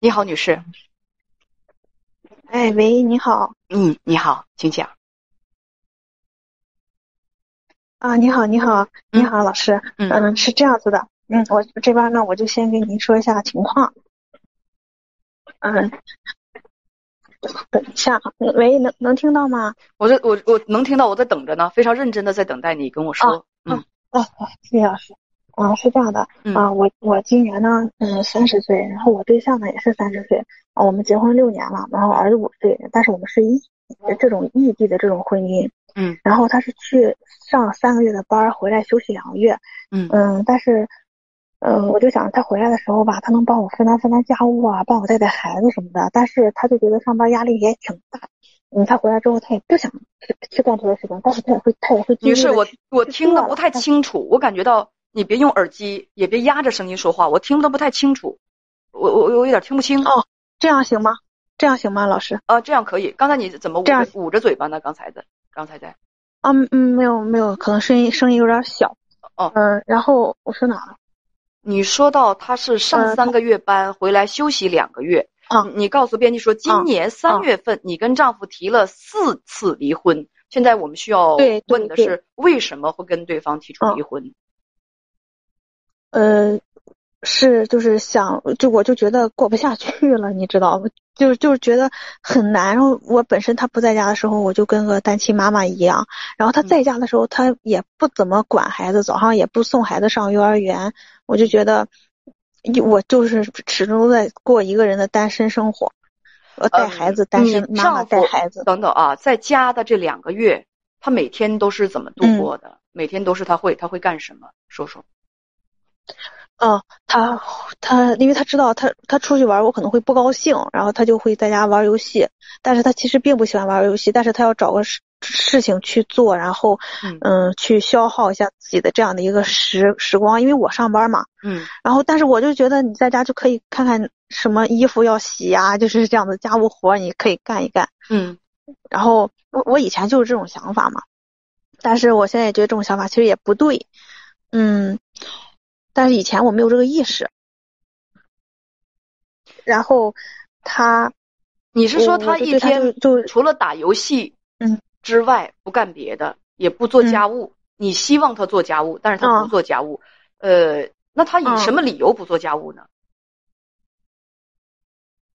你好，女士。哎，喂，你好。嗯，你好，请讲。啊，你好，你好，你好，老师。嗯，是这样子的。嗯，我这边呢，我就先跟您说一下情况。嗯，等一下，喂，能能听到吗？我在我我能听到，我在等着呢，非常认真的在等待你跟我说。嗯，哦，谢谢老师。啊，是这样的。啊，我我今年呢，嗯，三十岁，然后我对象呢也是三十岁。啊，我们结婚六年了，然后儿子五岁，但是我们是异这种异地的这种婚姻。嗯。然后他是去上三个月的班，回来休息两个月。嗯。嗯，但是。嗯，我就想他回来的时候吧，他能帮我分担分担家务啊，帮我带带孩子什么的。但是他就觉得上班压力也挺大。嗯，他回来之后他也不想去去干这些事情，但是他也会他也会。女士，我我听的不太清楚，我感觉到你别用耳机，也别压着声音说话，我听得不太清楚。我我我有点听不清。哦，这样行吗？这样行吗，老师？啊，这样可以。刚才你怎么捂着捂着嘴巴呢？刚才的，刚才在。啊嗯，没有没有，可能声音声音有点小。哦。嗯，然后我说哪了？你说到他是上三个月班回来休息两个月，嗯，你告诉编辑说今年三月份你跟丈夫提了四次离婚，现在我们需要问的是为什么会跟对方提出离婚？呃。是，就是想，就我就觉得过不下去了，你知道吗？就就是觉得很难。然后我本身他不在家的时候，我就跟个单亲妈妈一样。然后他在家的时候，他也不怎么管孩子，早上也不送孩子上幼儿园。我就觉得，我就是始终在过一个人的单身生活，我带孩子，单身妈妈带孩子。等等啊，在家的这两个月，他每天都是怎么度过的？每天都是他会他会干什么？说说。嗯，他他，因为他知道他他出去玩，我可能会不高兴，然后他就会在家玩游戏。但是他其实并不喜欢玩游戏，但是他要找个事事情去做，然后嗯，去消耗一下自己的这样的一个时时光。因为我上班嘛，嗯，然后但是我就觉得你在家就可以看看什么衣服要洗呀，就是这样的家务活你可以干一干，嗯。然后我我以前就是这种想法嘛，但是我现在也觉得这种想法其实也不对，嗯。但是以前我没有这个意识，然后他，你是说他一天就除了打游戏嗯之外不干别的，也不做家务？你希望他做家务，但是他不做家务，呃，那他以什么理由不做家务呢？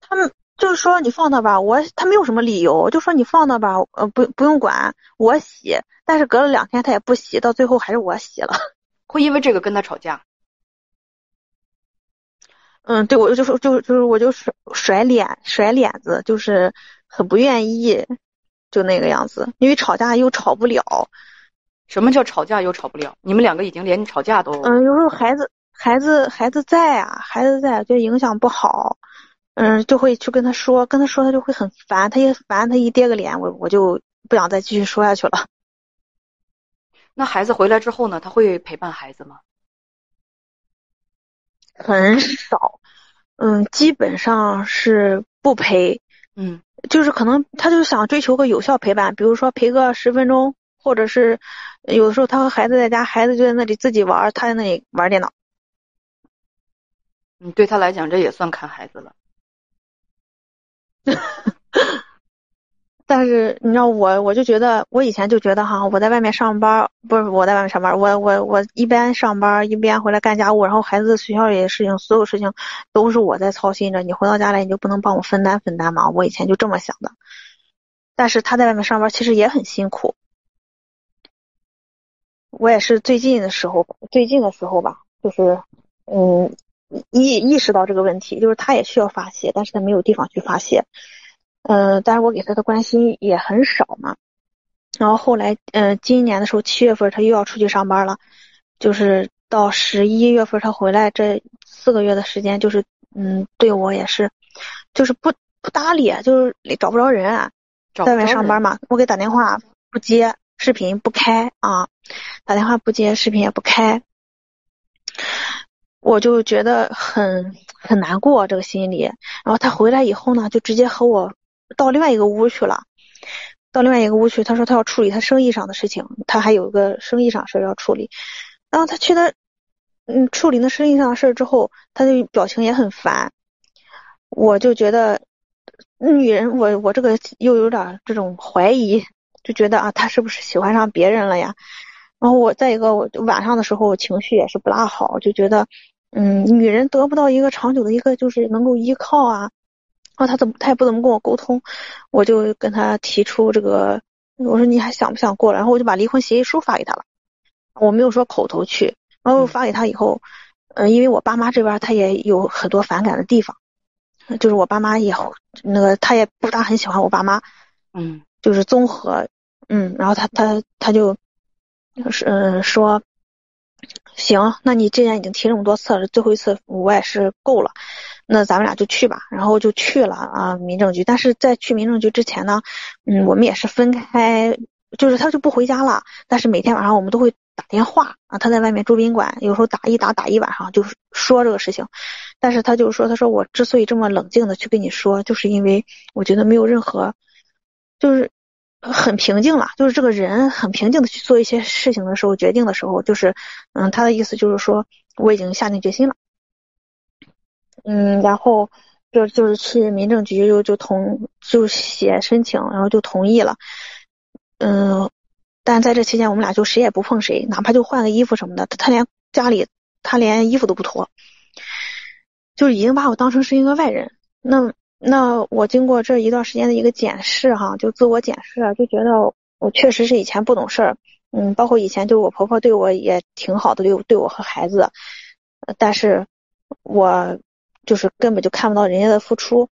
他们就是说你放那吧，我他没有什么理由，就说你放那吧，呃，不不用管，我洗。但是隔了两天他也不洗，到最后还是我洗了，会因为这个跟他吵架？嗯，对，我就说就就是我就甩甩脸甩脸子，就是很不愿意，就那个样子。因为吵架又吵不了。什么叫吵架又吵不了？你们两个已经连吵架都……嗯，有时候孩子孩子孩子在啊，孩子在，就影响不好。嗯，就会去跟他说，跟他说他就会很烦，他一烦，他一跌个脸，我我就不想再继续说下去了。那孩子回来之后呢？他会陪伴孩子吗？很少，嗯，基本上是不陪，嗯，就是可能他就想追求个有效陪伴，比如说陪个十分钟，或者是有的时候他和孩子在家，孩子就在那里自己玩，他在那里玩电脑。嗯，对他来讲，这也算看孩子了。但是你知道我，我就觉得我以前就觉得哈，我在外面上班，不是我在外面上班，我我我一边上班一边回来干家务，然后孩子学校里的事情，所有事情都是我在操心着。你回到家来，你就不能帮我分担分担吗？我以前就这么想的。但是他在外面上班其实也很辛苦，我也是最近的时候，最近的时候吧，就是嗯意意识到这个问题，就是他也需要发泄，但是他没有地方去发泄。嗯，但是我给他的关心也很少嘛。然后后来，嗯，今年的时候七月份他又要出去上班了，就是到十一月份他回来这四个月的时间，就是嗯，对我也是，就是不不搭理，就是找不着人啊，在外面上班嘛。我给打电话不接，视频不开啊，打电话不接，视频也不开，我就觉得很很难过这个心理。然后他回来以后呢，就直接和我。到另外一个屋去了，到另外一个屋去。他说他要处理他生意上的事情，他还有个生意上事儿要处理。然后他去他嗯处理那生意上的事儿之后，他就表情也很烦。我就觉得女人，我我这个又有点这种怀疑，就觉得啊，他是不是喜欢上别人了呀？然后我再一个，我晚上的时候情绪也是不大好，就觉得，嗯，女人得不到一个长久的一个就是能够依靠啊，然后他怎么他也不怎么跟我沟通，我就跟他提出这个，我说你还想不想过？然后我就把离婚协议书发给他了，我没有说口头去，然后发给他以后，嗯，因为我爸妈这边他也有很多反感的地方，就是我爸妈也那个他也不大很喜欢我爸妈，嗯，就是综合，嗯，然后他他他就。就是嗯说，行，那你既然已经提这么多次了，最后一次我也是够了，那咱们俩就去吧。然后就去了啊民政局。但是在去民政局之前呢，嗯，我们也是分开，就是他就不回家了。但是每天晚上我们都会打电话啊，他在外面住宾馆，有时候打一打打一晚上，就是说这个事情。但是他就说，他说我之所以这么冷静的去跟你说，就是因为我觉得没有任何，就是。很平静了，就是这个人很平静的去做一些事情的时候，决定的时候，就是，嗯，他的意思就是说我已经下定决心了，嗯，然后就就是去民政局就就同就写申请，然后就同意了，嗯，但在这期间我们俩就谁也不碰谁，哪怕就换个衣服什么的，他连家里他连衣服都不脱，就已经把我当成是一个外人，那。那我经过这一段时间的一个检视，哈，就自我检视啊，就觉得我确实是以前不懂事儿，嗯，包括以前就我婆婆对我也挺好的，对对我和孩子，但是我就是根本就看不到人家的付出。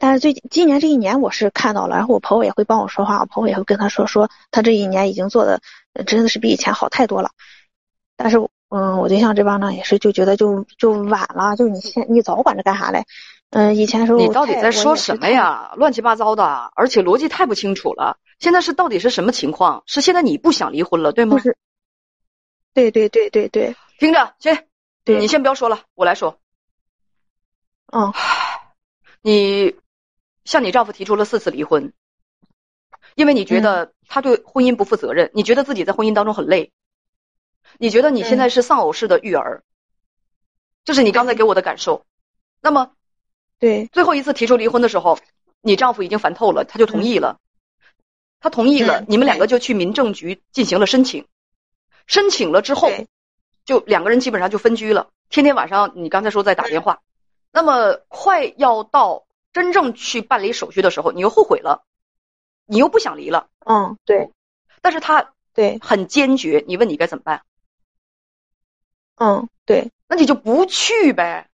但是最近今年这一年我是看到了，然后我婆婆也会帮我说话，我婆婆也会跟他说说，他这一年已经做的真的是比以前好太多了。但是，嗯，我对象这边呢也是就觉得就就晚了，就是你现你早管着干啥嘞？嗯，以前时候你到底在说什么呀？乱七八糟的，而且逻辑太不清楚了。现在是到底是什么情况？是现在你不想离婚了，对吗？不是。对对对对对，听着，先，你先不要说了，我来说。嗯，你向你丈夫提出了四次离婚，因为你觉得他对婚姻不负责任，你觉得自己在婚姻当中很累，你觉得你现在是丧偶式的育儿，这是你刚才给我的感受。那么。对，最后一次提出离婚的时候，你丈夫已经烦透了，他就同意了。他同意了，你们两个就去民政局进行了申请。申请了之后，就两个人基本上就分居了，天天晚上你刚才说在打电话。那么快要到真正去办理手续的时候，你又后悔了，你又不想离了。嗯，对。但是他对很坚决，你问你该怎么办？嗯，对。那你就不去呗。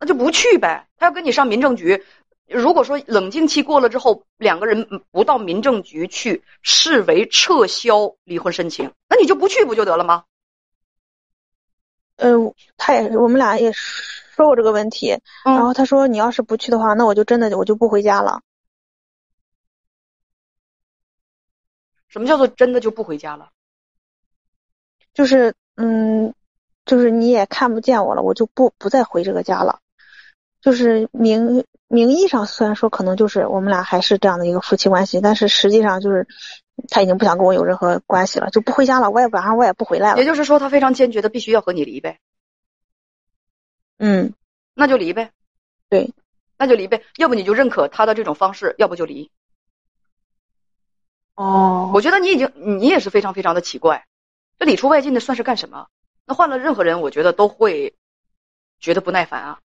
那就不去呗，他要跟你上民政局。如果说冷静期过了之后，两个人不到民政局去，视为撤销离婚申请，那你就不去不就得了吗？嗯，他也是，我们俩也说过这个问题。然后他说，你要是不去的话，那我就真的我就不回家了。什么叫做真的就不回家了？就是嗯，就是你也看不见我了，我就不不再回这个家了。就是名名义上虽然说可能就是我们俩还是这样的一个夫妻关系，但是实际上就是他已经不想跟我有任何关系了，就不回家了，我也晚上我也不回来了。也就是说，他非常坚决的必须要和你离呗。嗯，那就离呗。对，那就离呗。要不你就认可他的这种方式，要不就离。哦，我觉得你已经你也是非常非常的奇怪，这里出外进的算是干什么？那换了任何人，我觉得都会觉得不耐烦啊。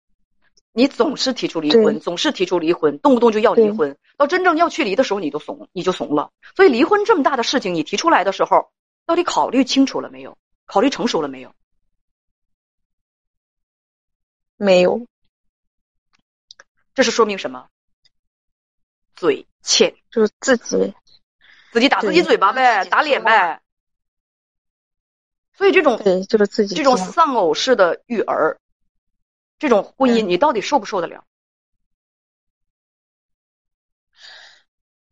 你总是提出离婚，总是提出离婚，动不动就要离婚，到真正要去离的时候，你都怂，你就怂了。所以离婚这么大的事情，你提出来的时候，到底考虑清楚了没有？考虑成熟了没有？没有。这是说明什么？嘴欠，就是自己自己打自己嘴巴呗，打脸呗。所以这种对，就是自己这种丧偶式的育儿。这种婚姻你到底受不受得了？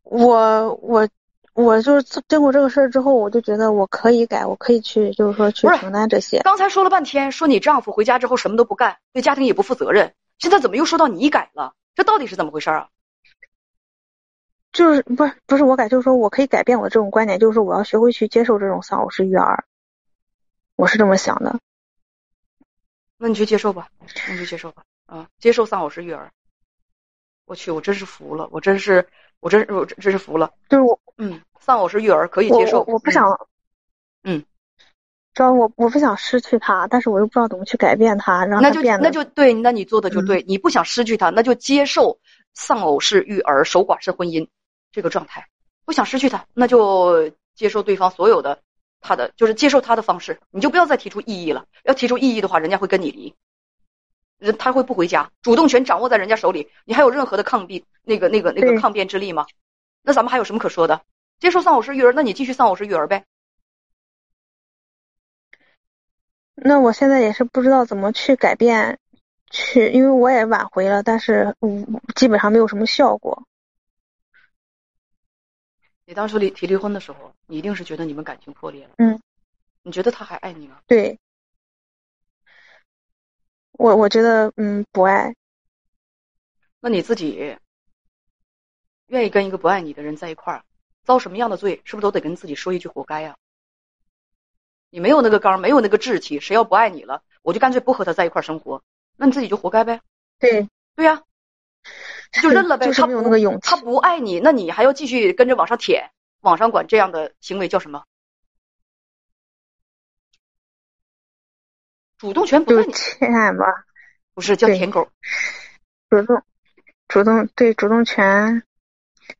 我我我就是经过这个事儿之后，我就觉得我可以改，我可以去，就是说去承担这些。刚才说了半天，说你丈夫回家之后什么都不干，对家庭也不负责任，现在怎么又说到你改了？这到底是怎么回事啊？就是不是不是我改，就是说我可以改变我的这种观点，就是说我要学会去接受这种丧偶式育儿，我是这么想的。那你去接受吧，那你去接受吧，啊，接受丧偶式育儿。我去，我真是服了，我真是，我真我真是服了。就是我，嗯，丧偶式育儿可以接受。我我不想，嗯，主要我我不想失去他，但是我又不知道怎么去改变他，然后那就。那就对，那你做的就对，你不想失去他，那就接受丧偶式育儿、守寡式婚姻这个状态。不想失去他，那就接受对方所有的他的，就是接受他的方式，你就不要再提出异议了。要提出异议的话，人家会跟你离。人他会不回家，主动权掌握在人家手里，你还有任何的抗辩那个那个那个抗辩之力吗？那咱们还有什么可说的？接受丧偶式育儿，那你继续丧偶式育儿呗。那我现在也是不知道怎么去改变，去，因为我也挽回了，但是嗯，基本上没有什么效果。你当初离提离婚的时候，你一定是觉得你们感情破裂了。嗯。你觉得他还爱你吗？对。我我觉得嗯不爱，那你自己愿意跟一个不爱你的人在一块儿，遭什么样的罪，是不是都得跟自己说一句活该呀？你没有那个刚，没有那个志气，谁要不爱你了，我就干脆不和他在一块儿生活，那你自己就活该呗。对对呀，就认了呗。他没有那个勇气，他不爱你，那你还要继续跟着往上舔，网上管这样的行为叫什么？主动权不在你，欠吧？不是叫舔狗，主动，主动对主动权，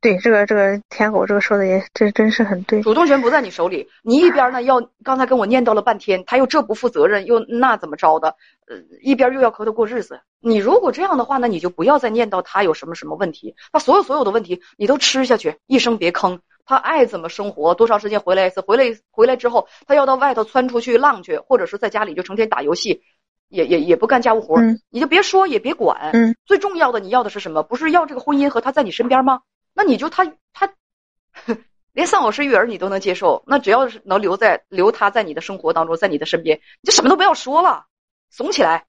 对这个这个舔狗这个说的也真真是很对。主动权不在你手里，你一边呢要刚才跟我念叨了半天，他又这不负责任，又那怎么着的？呃，一边又要和他过日子。你如果这样的话，那你就不要再念叨他有什么什么问题，他所有所有的问题你都吃下去，一声别吭。他爱怎么生活，多长时间回来一次？回来回来之后，他要到外头窜出去浪去，或者是在家里就成天打游戏，也也也不干家务活，你就别说也别管。嗯，最重要的你要的是什么？不是要这个婚姻和他在你身边吗？那你就他他，连丧偶式育儿你都能接受，那只要是能留在留他在你的生活当中，在你的身边，你就什么都不要说了，怂起来。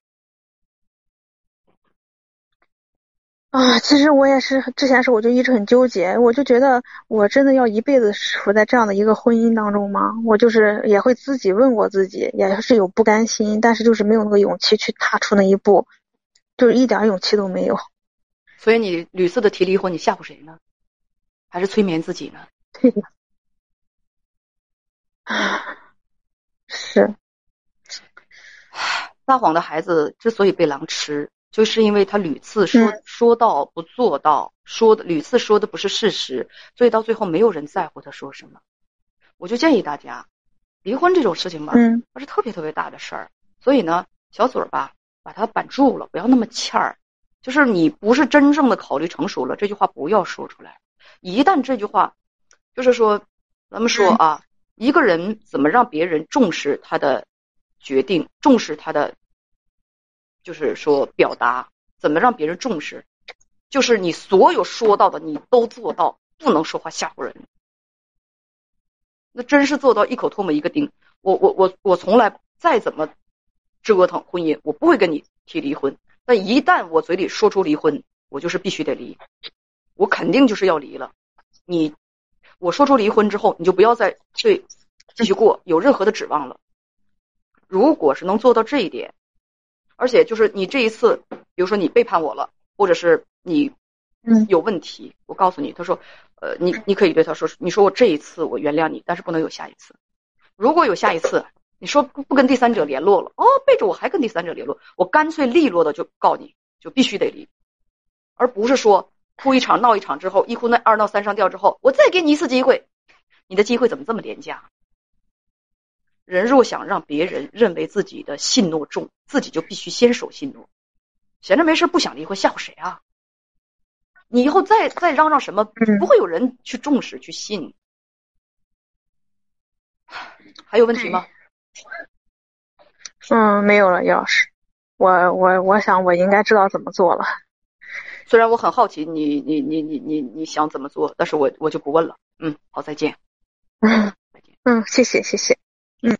啊，其实我也是，之前是我就一直很纠结，我就觉得我真的要一辈子处在这样的一个婚姻当中吗？我就是也会自己问过自己，也是有不甘心，但是就是没有那个勇气去踏出那一步，就是一点勇气都没有。所以你屡次的提离婚，你吓唬谁呢？还是催眠自己呢？对的，啊，是，撒谎的孩子之所以被狼吃。就是因为他屡次说说到不做到，说的屡次说的不是事实，所以到最后没有人在乎他说什么。我就建议大家，离婚这种事情吧，嗯它是特别特别大的事儿，所以呢，小嘴儿吧，把它板住了，不要那么欠儿。就是你不是真正的考虑成熟了，这句话不要说出来。一旦这句话，就是说，咱们说啊，一个人怎么让别人重视他的决定，重视他的。就是说，表达怎么让别人重视，就是你所有说到的，你都做到，不能说话吓唬人。那真是做到一口唾沫一个钉。我我我我从来再怎么折腾婚姻，我不会跟你提离婚。但一旦我嘴里说出离婚，我就是必须得离，我肯定就是要离了。你我说出离婚之后，你就不要再对继续过有任何的指望了。如果是能做到这一点。而且就是你这一次，比如说你背叛我了，或者是你，嗯，有问题，我告诉你，他说，呃，你你可以对他说，你说我这一次我原谅你，但是不能有下一次。如果有下一次，你说不跟第三者联络了，哦，背着我还跟第三者联络，我干脆利落的就告你，就必须得离，而不是说哭一场闹一场之后，一哭那二闹三上吊之后，我再给你一次机会，你的机会怎么这么廉价？人若想让别人认为自己的信诺重，自己就必须先守信诺。闲着没事不想离婚，吓唬谁啊？你以后再再嚷嚷什么，不会有人去重视去信。还有问题吗？嗯，没有了，叶老师。我我我想我应该知道怎么做了。虽然我很好奇你你你你你你想怎么做，但是我我就不问了。嗯，好，再见。嗯嗯，谢谢谢谢。嗯。